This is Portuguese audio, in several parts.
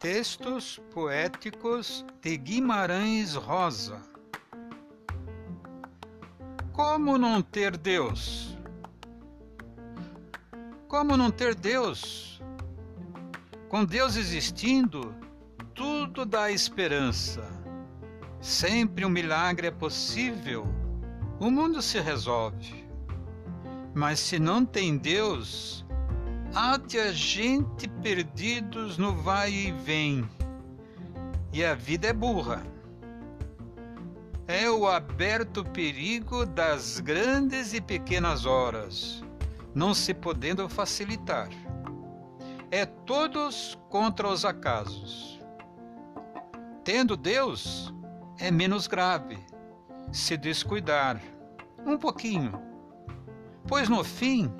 Textos poéticos de Guimarães Rosa. Como não ter Deus? Como não ter Deus? Com Deus existindo, tudo dá esperança. Sempre um milagre é possível. O mundo se resolve. Mas se não tem Deus, há de a gente perdidos no vai e vem. E a vida é burra. É o aberto perigo das grandes e pequenas horas, não se podendo facilitar. É todos contra os acasos. Tendo Deus, é menos grave se descuidar um pouquinho, pois no fim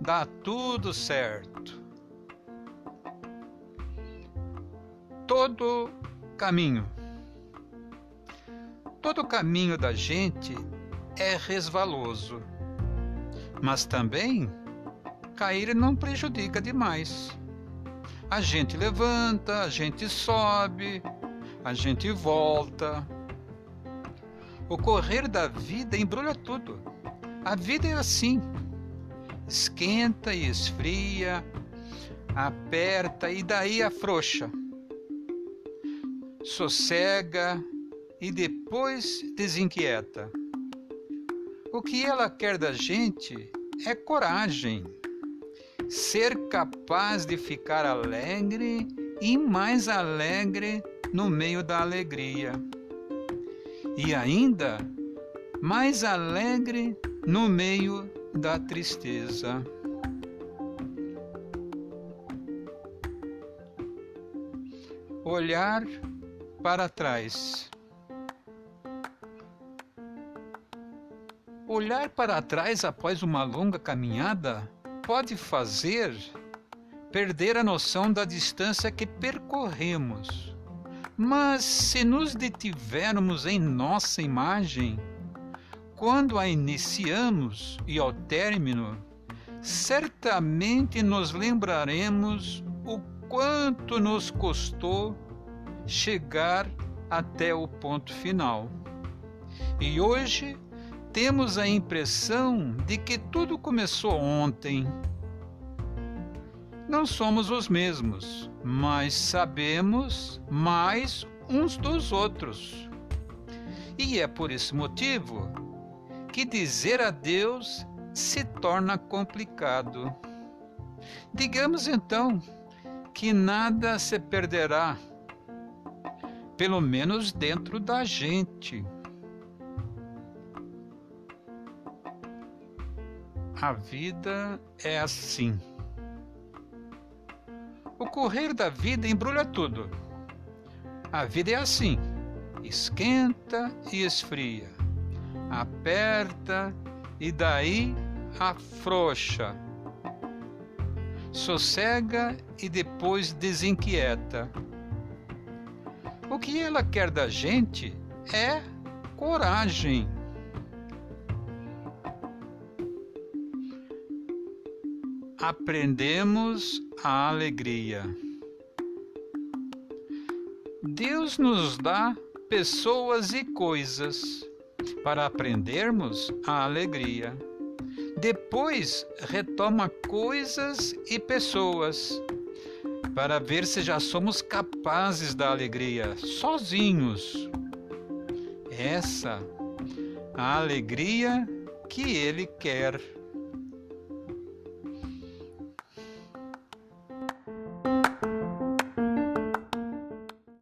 dá tudo certo. Todo caminho. Todo caminho da gente é resvaloso, mas também cair não prejudica demais. A gente levanta, a gente sobe, a gente volta. O correr da vida embrulha tudo. A vida é assim esquenta e esfria, aperta e daí afrouxa, sossega e depois desinquieta. O que ela quer da gente é coragem, ser capaz de ficar alegre e mais alegre no meio da alegria. E ainda mais alegre no meio da tristeza. Olhar para trás. Olhar para trás após uma longa caminhada pode fazer perder a noção da distância que percorremos. Mas se nos detivermos em nossa imagem, quando a iniciamos e ao término, certamente nos lembraremos o quanto nos custou chegar até o ponto final. E hoje temos a impressão de que tudo começou ontem. Não somos os mesmos, mas sabemos mais uns dos outros. E é por esse motivo que dizer adeus se torna complicado. Digamos então que nada se perderá, pelo menos dentro da gente. A vida é assim. O correr da vida embrulha tudo. A vida é assim: esquenta e esfria aperta e daí afrouxa. Sossega e depois desinquieta. O que ela quer da gente é coragem. Aprendemos a alegria. Deus nos dá pessoas e coisas para aprendermos a alegria. Depois retoma coisas e pessoas para ver se já somos capazes da alegria sozinhos. Essa a alegria que ele quer.